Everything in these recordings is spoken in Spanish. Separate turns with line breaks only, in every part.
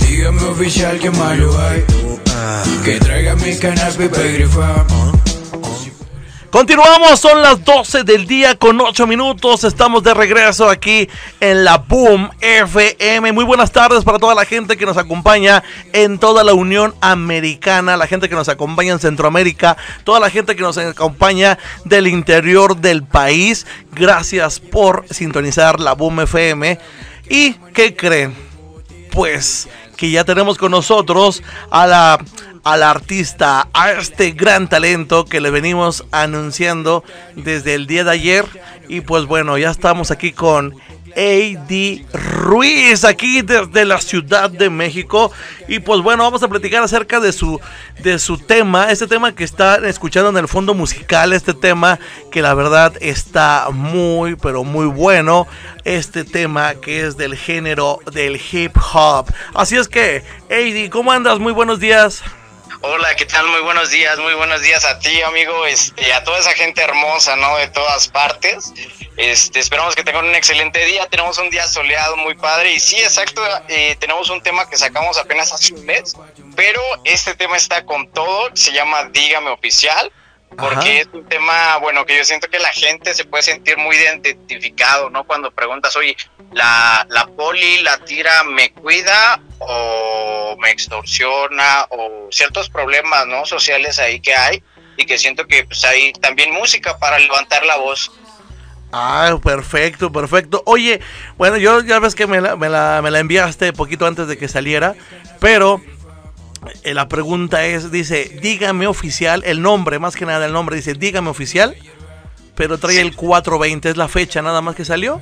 Dígame oficial que malo hay. Que traiga mi canal Pepe Grifá.
Continuamos, son las 12 del día con 8 minutos. Estamos de regreso aquí en la Boom FM. Muy buenas tardes para toda la gente que nos acompaña en toda la Unión Americana, la gente que nos acompaña en Centroamérica, toda la gente que nos acompaña del interior del país. Gracias por sintonizar la Boom FM. ¿Y qué creen? Pues que ya tenemos con nosotros a la al artista, a este gran talento que le venimos anunciando desde el día de ayer. Y pues bueno, ya estamos aquí con AD Ruiz, aquí desde la Ciudad de México. Y pues bueno, vamos a platicar acerca de su, de su tema, este tema que están escuchando en el fondo musical, este tema que la verdad está muy, pero muy bueno. Este tema que es del género del hip hop. Así es que, AD, ¿cómo andas? Muy buenos días.
Hola, ¿qué tal? Muy buenos días, muy buenos días a ti, amigo, este, a toda esa gente hermosa, ¿no? De todas partes. Este, esperamos que tengan un excelente día. Tenemos un día soleado muy padre. Y sí, exacto, eh, tenemos un tema que sacamos apenas hace un mes, pero este tema está con todo. Se llama Dígame Oficial porque es un tema, bueno, que yo siento que la gente se puede sentir muy identificado, ¿no? Cuando preguntas, oye, ¿la, la poli, la tira, me cuida o me extorsiona o ciertos problemas, ¿no? Sociales ahí que hay y que siento que pues hay también música para levantar la voz.
Ah, perfecto, perfecto. Oye, bueno, yo ya ves que me la, me la, me la enviaste poquito antes de que saliera, pero la pregunta es, dice, dígame oficial, el nombre, más que nada el nombre, dice, dígame oficial, pero trae el 420, es la fecha nada más que salió.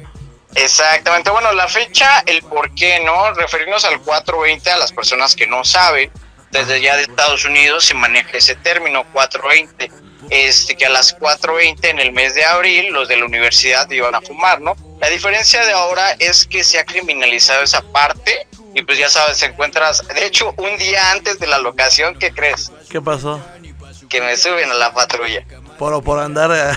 Exactamente, bueno, la fecha, el por qué, ¿no? Referirnos al 420 a las personas que no saben, desde ya de Estados Unidos se maneja ese término 420, este que a las 4.20 en el mes de abril los de la universidad iban a fumar, ¿no? La diferencia de ahora es que se ha criminalizado esa parte y pues ya sabes, te encuentras, de hecho, un día antes de la locación, ¿qué crees?
¿Qué pasó?
Que me suben a la patrulla.
Por, por andar.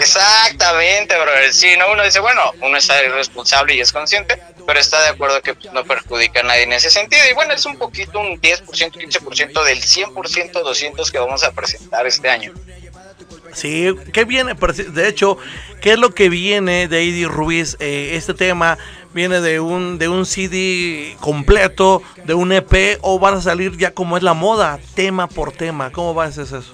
Exactamente, brother. Sí, no, uno dice, bueno, uno está irresponsable y es consciente, pero está de acuerdo que pues, no perjudica a nadie en ese sentido. Y bueno, es un poquito, un 10%, 15% del 100%, 200 que vamos a presentar este año.
Sí, ¿qué viene? De hecho, ¿qué es lo que viene de Eddie Ruiz? Eh, este tema viene de un, de un CD completo, de un EP, o van a salir ya como es la moda, tema por tema. ¿Cómo va a ser eso?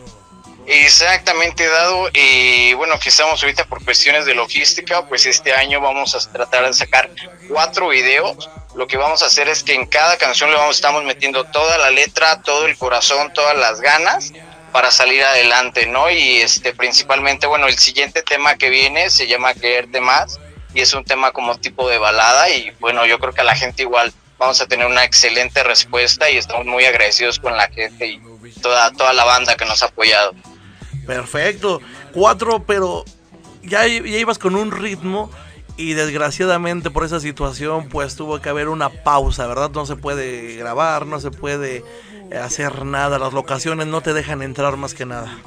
Exactamente, dado, y bueno, que estamos ahorita por cuestiones de logística, pues este año vamos a tratar de sacar cuatro videos. Lo que vamos a hacer es que en cada canción le vamos, estamos metiendo toda la letra, todo el corazón, todas las ganas para salir adelante, ¿no? Y este principalmente, bueno, el siguiente tema que viene se llama Quererte Más y es un tema como tipo de balada y bueno, yo creo que a la gente igual vamos a tener una excelente respuesta y estamos muy agradecidos con la gente y toda, toda la banda que nos ha apoyado.
Perfecto, cuatro, pero ya, ya ibas con un ritmo y desgraciadamente por esa situación pues tuvo que haber una pausa, ¿verdad? No se puede grabar, no se puede hacer nada, las locaciones no te dejan entrar más que nada.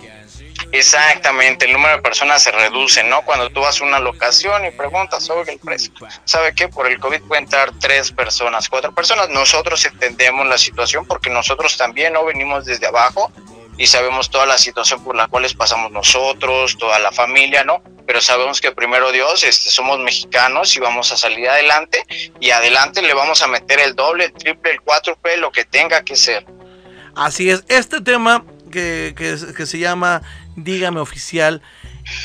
Exactamente, el número de personas se reduce, ¿no? Cuando tú vas a una locación y preguntas sobre el precio, ¿sabe qué? Por el COVID pueden entrar tres personas, cuatro personas. Nosotros entendemos la situación porque nosotros también no venimos desde abajo y sabemos toda la situación por la cual pasamos nosotros, toda la familia, ¿no? Pero sabemos que primero Dios, este, somos mexicanos y vamos a salir adelante y adelante le vamos a meter el doble, el triple, el cuádruple, lo que tenga que ser.
Así es, este tema que, que, se llama Dígame Oficial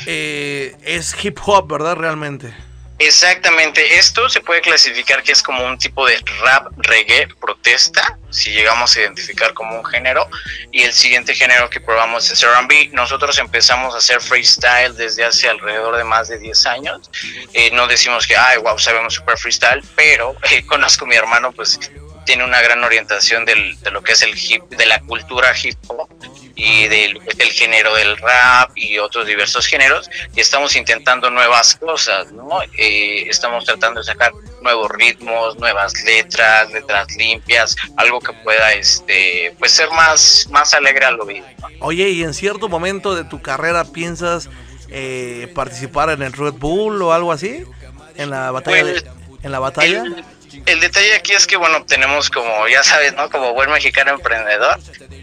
eh, es hip hop, ¿verdad? Realmente.
Exactamente, esto se puede clasificar que es como un tipo de rap reggae protesta, si llegamos a identificar como un género, y el siguiente género que probamos es RB. Nosotros empezamos a hacer freestyle desde hace alrededor de más de 10 años. Eh, no decimos que, ay, wow, sabemos super freestyle, pero eh, conozco a mi hermano, pues tiene una gran orientación del, de lo que es el hip, de la cultura hip hop y del, del, género del rap y otros diversos géneros y estamos intentando nuevas cosas, ¿no? Eh, estamos tratando de sacar nuevos ritmos, nuevas letras, letras limpias, algo que pueda, este, pues ser más, más alegre a lo vivo.
Oye, ¿y en cierto momento de tu carrera piensas eh, participar en el Red Bull o algo así? En la batalla
pues,
en la batalla?
El, el detalle aquí es que, bueno, tenemos como, ya sabes, ¿no? Como buen mexicano emprendedor,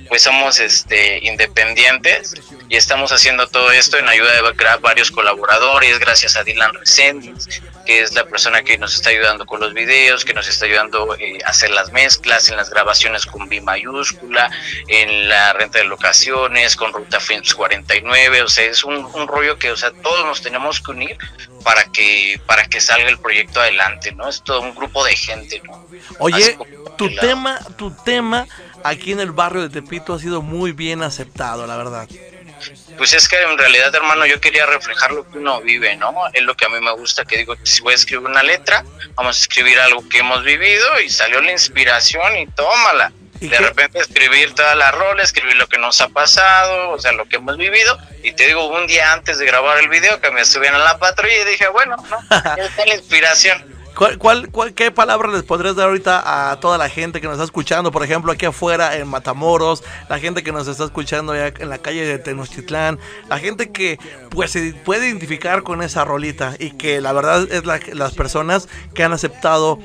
pues somos este independientes y estamos haciendo todo esto en ayuda de varios colaboradores, gracias a Dylan Reséndiz, que es la persona que nos está ayudando con los videos, que nos está ayudando eh, a hacer las mezclas, en las grabaciones con B mayúscula, en la renta de locaciones, con Ruta Films 49, o sea, es un, un rollo que, o sea, todos nos tenemos que unir para que para que salga el proyecto adelante, ¿no? Es todo un grupo de gente, ¿no?
Oye, tu tema, tu tema aquí en el barrio de Tepito ha sido muy bien aceptado, la verdad.
Pues es que en realidad, hermano, yo quería reflejar lo que uno vive, ¿no? Es lo que a mí me gusta, que digo, si voy a escribir una letra, vamos a escribir algo que hemos vivido y salió la inspiración y tómala.
¿Y
De
qué?
repente escribir toda la rola, escribir lo que nos ha pasado, o sea, lo que hemos vivido. Y te digo, un día antes de grabar el video, que me subieron a la patrulla y dije, bueno, ¿no? Ahí está la inspiración.
¿Cuál, cuál, cuál- qué palabra les podrías dar ahorita a toda la gente que nos está escuchando? Por ejemplo, aquí afuera en Matamoros, la gente que nos está escuchando en la calle de Tenochtitlán, la gente que pues se puede identificar con esa rolita y que la verdad es la- las personas que han aceptado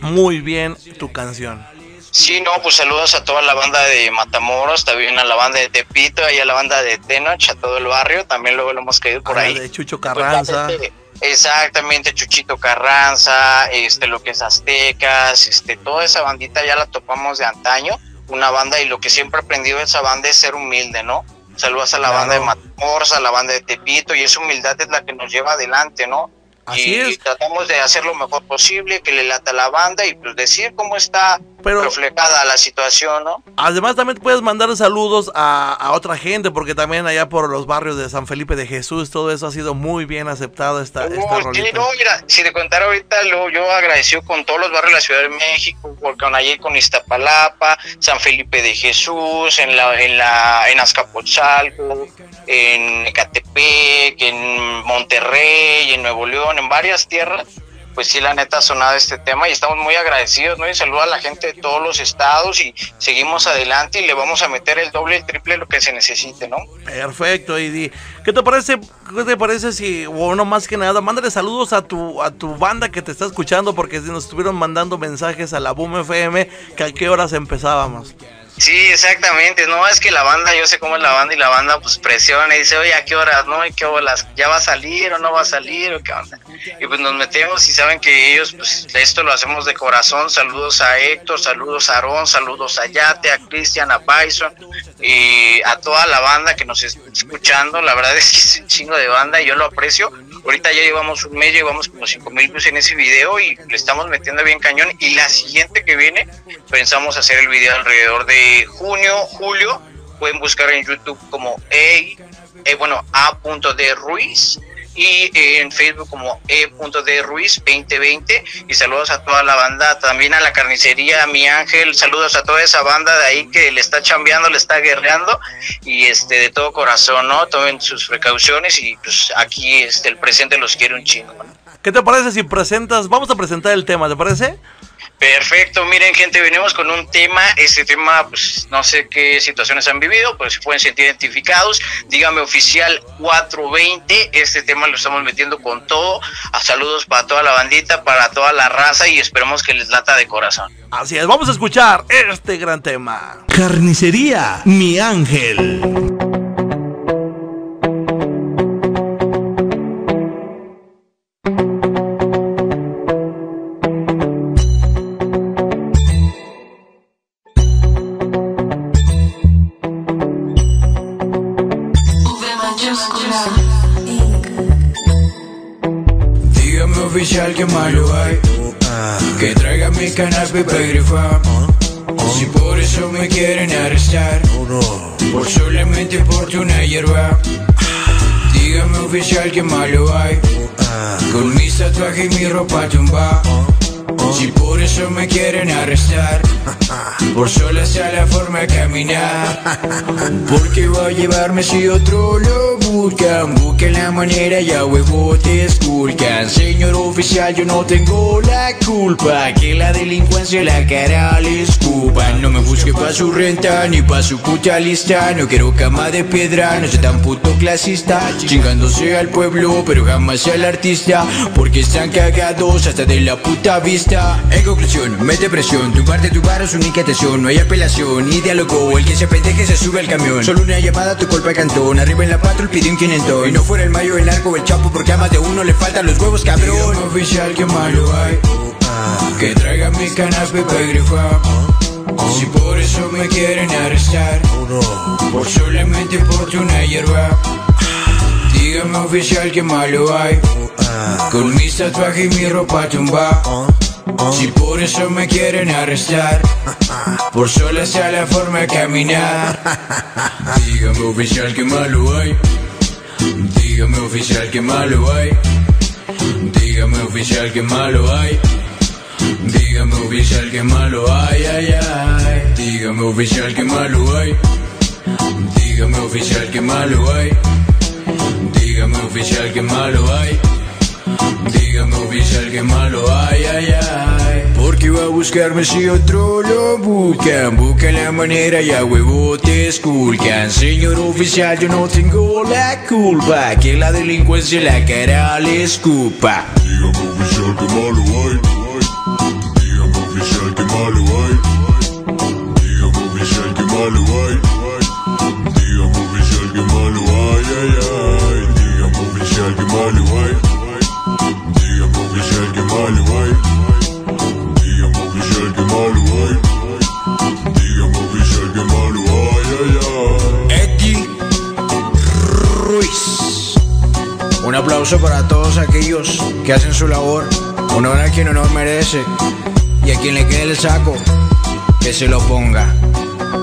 muy bien tu canción.
Sí, no, pues saludos a toda la banda de Matamoros, también a la banda de Tepito, y a la banda de Tenoch, a todo el barrio, también luego lo hemos caído por
A la
ahí.
de Chucho
Pues,
Carranza.
este, Exactamente, Chuchito Carranza, este, lo que es Aztecas, este, toda esa bandita ya la topamos de antaño, una banda y lo que siempre he aprendido de esa banda es ser humilde, ¿no? Saludos a la
Claro.
banda de Matamoros, a la banda de Tepito y esa humildad es la que nos lleva adelante, ¿no?
Así
y,
es.
y tratamos de hacer lo mejor posible, que le lata a la banda y pues decir cómo está
Pero-
reflejada la situación, ¿no?
Además también puedes mandar saludos a, a otra gente porque también allá por los barrios de San Felipe de Jesús todo eso ha sido muy bien aceptado esta, esta rolita.
no, mira, si te contara ahorita, lo, yo agradecido con todos los barrios de la Ciudad de México, porque con allí con Iztapalapa, San Felipe de Jesús, en la, en la, en Azcapotzalco, en Ecatepec, en Monterrey, en Nuevo León, en varias tierras, pues sí, la neta ha sonado este tema y estamos muy agradecidos, ¿no? Y saludo a la gente de todos los estados y seguimos adelante y le vamos a meter el doble, el triple, lo que se necesite, ¿no?
Perfecto, Eddie. ¿Qué te parece? ¿Qué te parece si, bueno, más que nada, mándale saludos a tu, a tu banda que te está escuchando porque nos estuvieron mandando mensajes a la Boom FM que a qué horas empezábamos.
Sí, exactamente. No, es que la banda, yo sé cómo es la banda y la banda pues presiona y dice, oye, ¿a qué horas? ¿No? ¿Y qué horas? ¿Ya va a salir o no va a salir o qué onda? Y pues nos metemos y saben que ellos, pues esto lo hacemos de corazón. Saludos a Héctor, saludos a Aarón, saludos a Yate, a Cristian, a Bison y a toda la banda que nos está escuchando. La verdad es que es un chingo de banda y yo lo aprecio. Ahorita ya llevamos un mes, llevamos como 5 mil views en ese video y le estamos metiendo bien cañón. Y la siguiente que viene, pensamos hacer el video alrededor de junio, julio. Pueden buscar en YouTube como E, eh, bueno, A.D Ruiz y eh, en Facebook como E.D Ruiz 2020 y saludos a toda la banda, también a la carnicería, a mi ángel, saludos a toda esa banda de ahí que le está chambeando, le está guerreando y este de todo corazón, ¿no? Tomen sus precauciones y pues aquí este el presente los quiere un chingo.
¿Qué te parece si presentas? Vamos a presentar el tema, ¿te parece?
Perfecto, miren gente, venimos con un tema, este tema pues no sé qué situaciones han vivido, pero se pueden sentir identificados, dígame oficial 420, este tema lo estamos metiendo con todo, a saludos para toda la bandita, para toda la raza y esperemos que les lata de corazón.
Así es, vamos a escuchar este gran tema. Carnicería, mi ángel.
Que malo hay. Que traiga mi canal para grifar Si por eso me quieren arrestar Por solamente porte una hierba. Dígame oficial que malo hay. Con mis tatuajes y mi ropa tumba Si por eso me quieren arrestar, por sola sea la forma de caminar. Porque va a llevarme si otro lo buscan. Busquen la manera y a huevo te esculcan. Señor oficial, yo no tengo la culpa. Que la delincuencia la cara le escupan. No me busque pa' su renta ni pa' su puta lista. No quiero cama de piedra, no soy tan puto clasista. Chingándose al pueblo, pero jamás al artista. Porque están cagados hasta de la puta vista. En conclusión, mete presión. Tu parte, tu paro es única atención. No hay apelación ni diálogo. El que se pendeje se sube al camión. Solo una llamada, tu culpa cantón. Arriba en la patrol pide un quinentón. Y no fuera el mayo, el narco o el chapo. Porque a más de uno le faltan los huevos, cabrón. Oficial, que malo hay. Que traiga mi canapé pa' grifar. Si por eso me quieren arrestar. Por solamente porte una hierba. Dígame oficial que malo hay Con mis tatuajes y mi ropa tumba Si por eso me quieren arrestar Por sola sea la forma de caminar. Dígame oficial que malo hay. Dígame oficial que malo hay. Dígame oficial que malo hay. Dígame oficial que malo hay, ay, ay. Dígame oficial que malo hay. Dígame oficial que malo hay. Dígame oficial que malo hay Dígame oficial que malo hay, ay, ay Porque va a buscarme si otro lo buscan Busca la manera y a huevo te esculcan Señor oficial yo no tengo la culpa Que la delincuencia la cara le escupa
Dígame oficial que malo hay. Dígame oficial que malo hay. Dígame oficial que malo hay.
Aplauso para todos aquellos que hacen su labor. Honor a quien honor merece. Y a quien le quede el saco, que se lo ponga.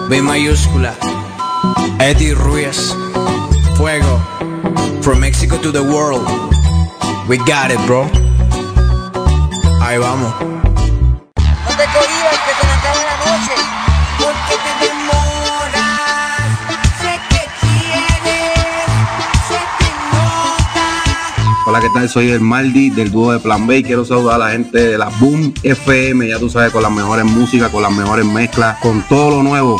B mayúscula. Eddie Ruiz. Fuego. From Mexico to the world. We got it, bro. Ahí vamos.
Hola, ¿qué tal? Soy el Maldi del dúo de Plan B y quiero saludar a la gente de la Boom FM, ya tú sabes, con las mejores músicas, con las mejores mezclas, con todo lo nuevo.